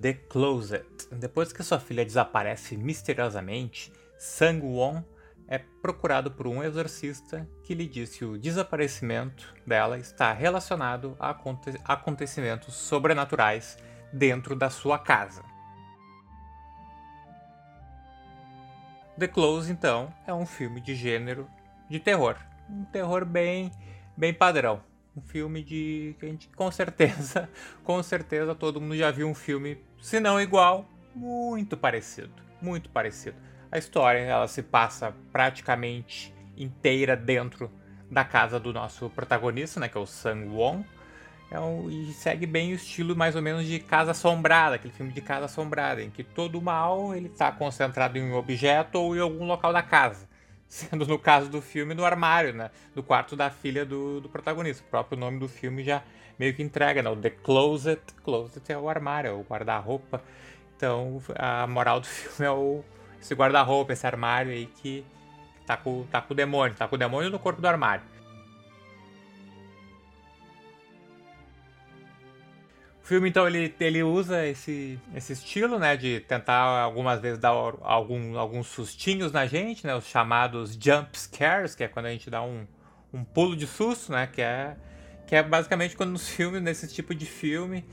The Closet. Depois que sua filha desaparece misteriosamente, Sang-won é procurado por um exorcista que lhe diz que o desaparecimento dela está relacionado a aconte acontecimentos sobrenaturais dentro da sua casa. The Close, então, é um filme de gênero de terror. Um terror bem, bem padrão. Um filme de que a gente com certeza, com certeza todo mundo já viu um filme, se não igual, muito parecido, muito parecido. A história, ela se passa praticamente inteira dentro da casa do nosso protagonista, né, que é o Sang Won. É um, e segue bem o estilo mais ou menos de Casa Assombrada, aquele filme de Casa Assombrada, em que todo mal ele está concentrado em um objeto ou em algum local da casa sendo no caso do filme no armário, né? Do quarto da filha do, do protagonista. O próprio nome do filme já meio que entrega, né? O The Closet. Closet é o armário, é o guarda-roupa. Então a moral do filme é o, esse guarda-roupa, esse armário aí que tá com, tá com o demônio, tá com o demônio no corpo do armário. Filme, então, ele, ele usa esse, esse estilo, né? De tentar algumas vezes dar algum, alguns sustinhos na gente, né? Os chamados jump scares, que é quando a gente dá um, um pulo de susto, né? Que é, que é basicamente quando nos filmes, nesse tipo de filme,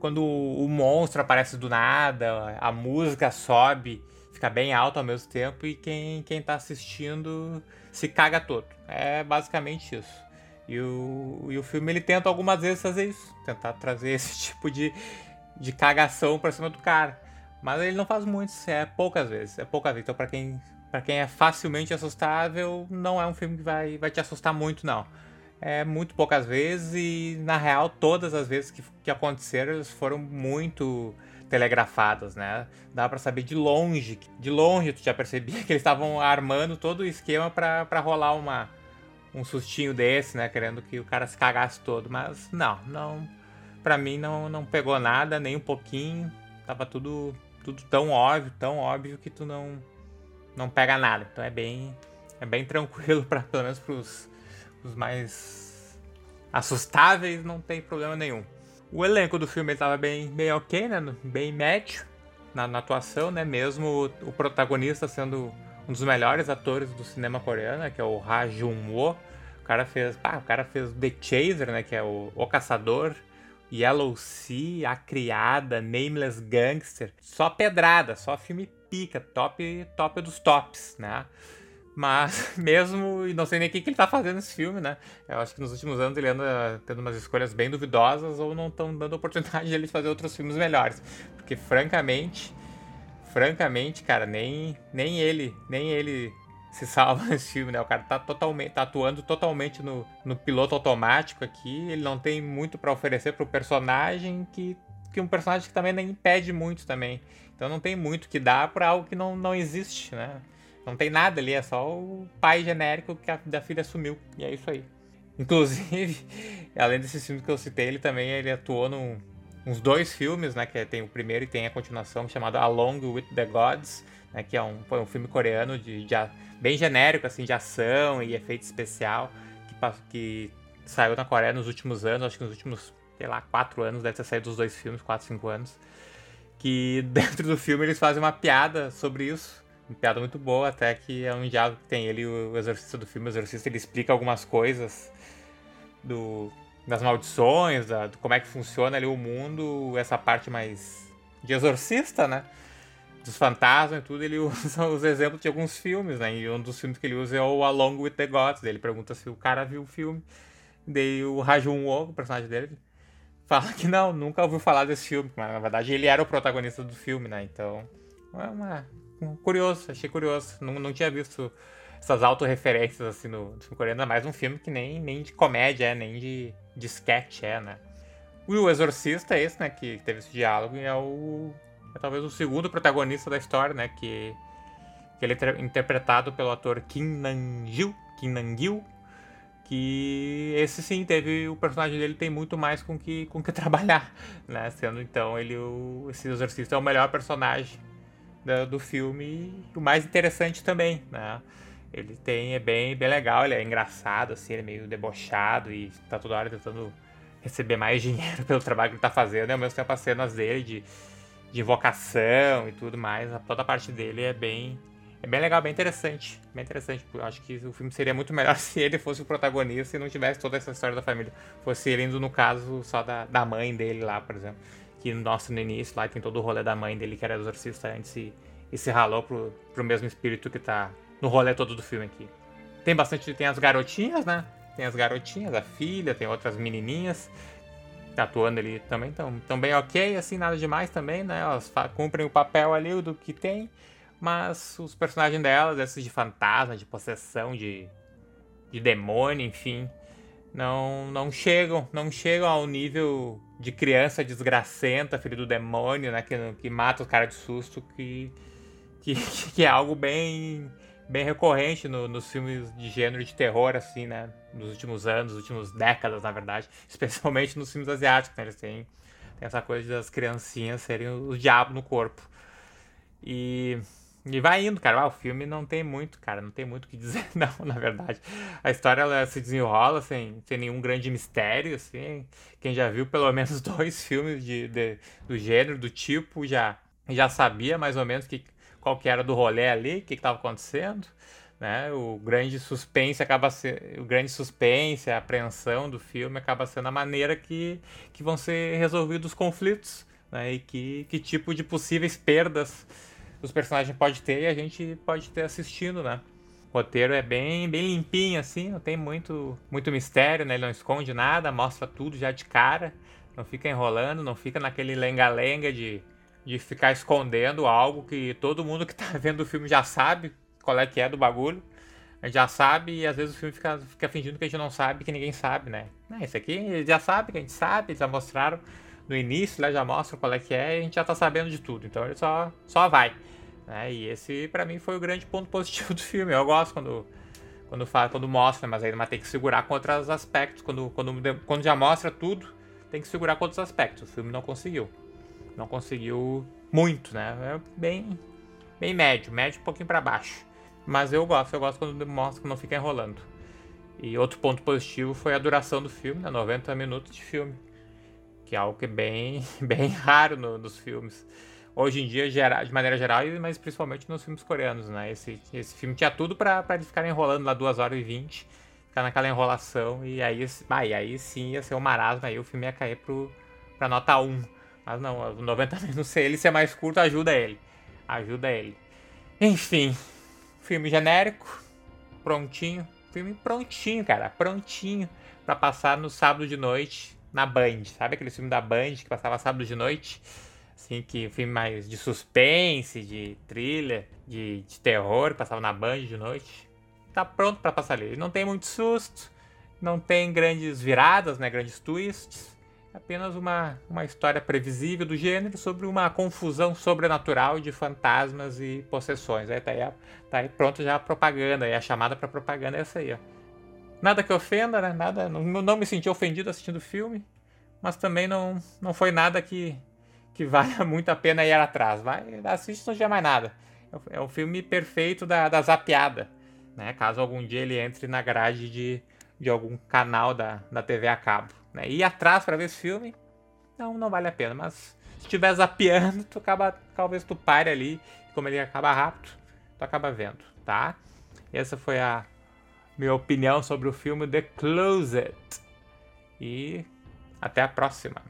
quando o, o monstro aparece do nada, a música sobe, fica bem alto ao mesmo tempo e quem, quem tá assistindo se caga todo. É basicamente isso. E o, e o filme ele tenta algumas vezes fazer isso, tentar trazer esse tipo de, de cagação pra cima do cara. Mas ele não faz muito, é poucas vezes, é poucas vezes. Então pra quem, pra quem é facilmente assustável, não é um filme que vai, vai te assustar muito, não. É muito poucas vezes e, na real, todas as vezes que, que aconteceram, foram muito telegrafadas, né? Dá para saber de longe, de longe tu já percebia que eles estavam armando todo o esquema para rolar uma, um sustinho desse, né? Querendo que o cara se cagasse todo. Mas não, não. Pra mim não, não pegou nada, nem um pouquinho. Tava tudo, tudo tão óbvio, tão óbvio que tu não, não pega nada. Então é bem, é bem tranquilo, pra, pelo menos pros os mais assustáveis, não tem problema nenhum. O elenco do filme estava bem, bem ok, né? Bem médio na, na atuação, né? Mesmo o, o protagonista sendo um dos melhores atores do cinema coreano, que é o Ha Jun-woo. O cara fez, ah, o cara fez The Chaser, né, que é o, o Caçador, Yellow Sea, A Criada, Nameless Gangster, só pedrada, só filme pica, top, top dos tops, né? Mas mesmo, e não sei nem o que, que ele tá fazendo nesse filme, né? Eu acho que nos últimos anos ele anda tendo umas escolhas bem duvidosas ou não estão dando oportunidade de ele fazer outros filmes melhores. Porque, francamente, francamente, cara, nem, nem ele, nem ele se salva nesse filme, né? O cara tá totalmente, tá atuando totalmente no, no piloto automático aqui. Ele não tem muito para oferecer pro personagem que que um personagem que também nem impede muito também. Então não tem muito que dar para algo que não, não existe, né? Não tem nada ali, é só o pai genérico que a da filha sumiu. E é isso aí. Inclusive, além desses filmes que eu citei, ele também ele atuou num, uns dois filmes, né? Que tem o primeiro e tem a continuação chamado Along with the Gods, né? Que é um, foi um filme coreano de, de, bem genérico, assim, de ação e efeito especial, que, que saiu na Coreia nos últimos anos, acho que nos últimos, sei lá, quatro anos, deve ter saído os dois filmes, quatro, cinco anos. Que dentro do filme eles fazem uma piada sobre isso. Uma piada muito boa, até que é um diálogo que tem ele, o exorcista do filme, o exorcista, ele explica algumas coisas do, das maldições, da, de como é que funciona ali o mundo, essa parte mais de exorcista, né? Dos fantasmas e tudo, ele usa os exemplos de alguns filmes, né? E um dos filmes que ele usa é o Along with the Gods. Ele pergunta se o cara viu o filme. Daí o Rajun Wo, o personagem dele, fala que não, nunca ouviu falar desse filme. Mas na verdade ele era o protagonista do filme, né? Então, é uma. Curioso, achei curioso. Não, não tinha visto essas autorreferências assim no, no filme coreano, é mais um filme que nem, nem de comédia é, nem de, de sketch é, né? O Exorcista é esse, né, que teve esse diálogo e é o... é talvez o segundo protagonista da história, né, que, que ele é interpretado pelo ator Kim Nam-gil, Kim Nam-gil, que esse sim teve o personagem dele tem muito mais com que com que trabalhar, né? Sendo então ele o esse exorcista é o melhor personagem do, do filme o mais interessante também, né? Ele tem, é bem, bem legal, ele é engraçado, assim, ele é meio debochado e tá toda hora tentando receber mais dinheiro pelo trabalho que ele tá fazendo, e ao mesmo tempo as cenas dele de, de invocação e tudo mais. Toda a parte dele é bem, é bem legal, bem interessante. Bem interessante. Eu acho que o filme seria muito melhor se ele fosse o protagonista e não tivesse toda essa história da família. Fosse ele indo, no caso, só da, da mãe dele lá, por exemplo. Que nossa, no início lá tem todo o rolê da mãe dele, que era exorcista antes, e, e se ralou pro, pro mesmo espírito que tá no rolê todo do filme aqui. Tem bastante. Tem as garotinhas, né? Tem as garotinhas, a filha, tem outras menininhas atuando ali também tão bem ok, assim, nada demais também, né? Elas cumprem o papel ali do que tem, mas os personagens delas, esses de fantasma, de possessão, de, de demônio, enfim, não, não chegam, não chegam ao nível de criança desgracenta, filho do demônio, né? Que, que mata os caras de susto, que, que, que é algo bem bem recorrente no, nos filmes de gênero de terror, assim, né? Nos últimos anos, nos últimos décadas, na verdade. Especialmente nos filmes asiáticos, né? Eles têm, têm essa coisa das criancinhas serem o diabo no corpo. E, e vai indo, cara. Ah, o filme não tem muito, cara. Não tem muito o que dizer, não, na verdade. A história ela se desenrola sem, sem nenhum grande mistério, assim. Quem já viu pelo menos dois filmes de, de do gênero, do tipo, já, já sabia mais ou menos que qual que era do rolê ali, o que estava acontecendo. Né? O grande suspense acaba sendo, o grande suspense, a apreensão do filme acaba sendo a maneira que, que vão ser resolvidos os conflitos, né? E que, que tipo de possíveis perdas os personagens pode ter e a gente pode ter assistindo, né? O roteiro é bem, bem limpinho assim, não tem muito, muito mistério, né? Ele não esconde nada, mostra tudo já de cara, não fica enrolando, não fica naquele lenga-lenga de de ficar escondendo algo que todo mundo que tá vendo o filme já sabe qual é que é do bagulho. A gente já sabe e às vezes o filme fica, fica fingindo que a gente não sabe, que ninguém sabe, né? Não, isso aqui já sabe, que a gente sabe, eles já mostraram no início, lá já mostram qual é que é e a gente já tá sabendo de tudo. Então ele só, só vai. Né? E esse para mim foi o grande ponto positivo do filme. Eu gosto quando quando fala, quando mostra, mas mas tem que segurar com outros aspectos. Quando, quando, quando já mostra tudo, tem que segurar com outros aspectos. O filme não conseguiu não conseguiu muito, né? É bem, bem médio, médio um pouquinho para baixo. Mas eu gosto, eu gosto quando mostra que não fica enrolando. E outro ponto positivo foi a duração do filme, né? 90 minutos de filme. Que é algo que é bem, bem raro no, nos filmes. Hoje em dia, de maneira geral, mas principalmente nos filmes coreanos, né? Esse, esse filme tinha tudo para eles ficarem enrolando lá 2 horas e 20, ficar naquela enrolação, e aí, bah, e aí sim ia ser um marasmo, aí o filme ia cair pro, pra nota 1. Mas não, 90 minutos, se ele ser mais curto, ajuda ele. Ajuda ele. Enfim, filme genérico, prontinho. Filme prontinho, cara, prontinho para passar no sábado de noite na Band. Sabe aquele filme da Band que passava sábado de noite? Assim, que filme mais de suspense, de thriller, de, de terror, passava na Band de noite. Tá pronto para passar ali. Não tem muito susto, não tem grandes viradas, né, grandes twists apenas uma, uma história previsível do gênero sobre uma confusão sobrenatural de fantasmas e possessões. Aí tá aí, tá aí pronto já a propaganda, aí a chamada para propaganda é essa aí, ó. Nada que ofenda, né? Nada, não, não me senti ofendido assistindo o filme, mas também não, não foi nada que, que valha muito a pena ir atrás. Vai, assiste não tiver mais nada. É um filme perfeito da, da zapiada, né? Caso algum dia ele entre na grade de, de algum canal da, da TV a cabo. Né? Ir atrás para ver esse filme, não, não vale a pena. Mas se estiver zapeando, tu acaba, talvez tu pare ali, como ele acaba rápido, tu acaba vendo, tá? Essa foi a minha opinião sobre o filme The Closet. E até a próxima.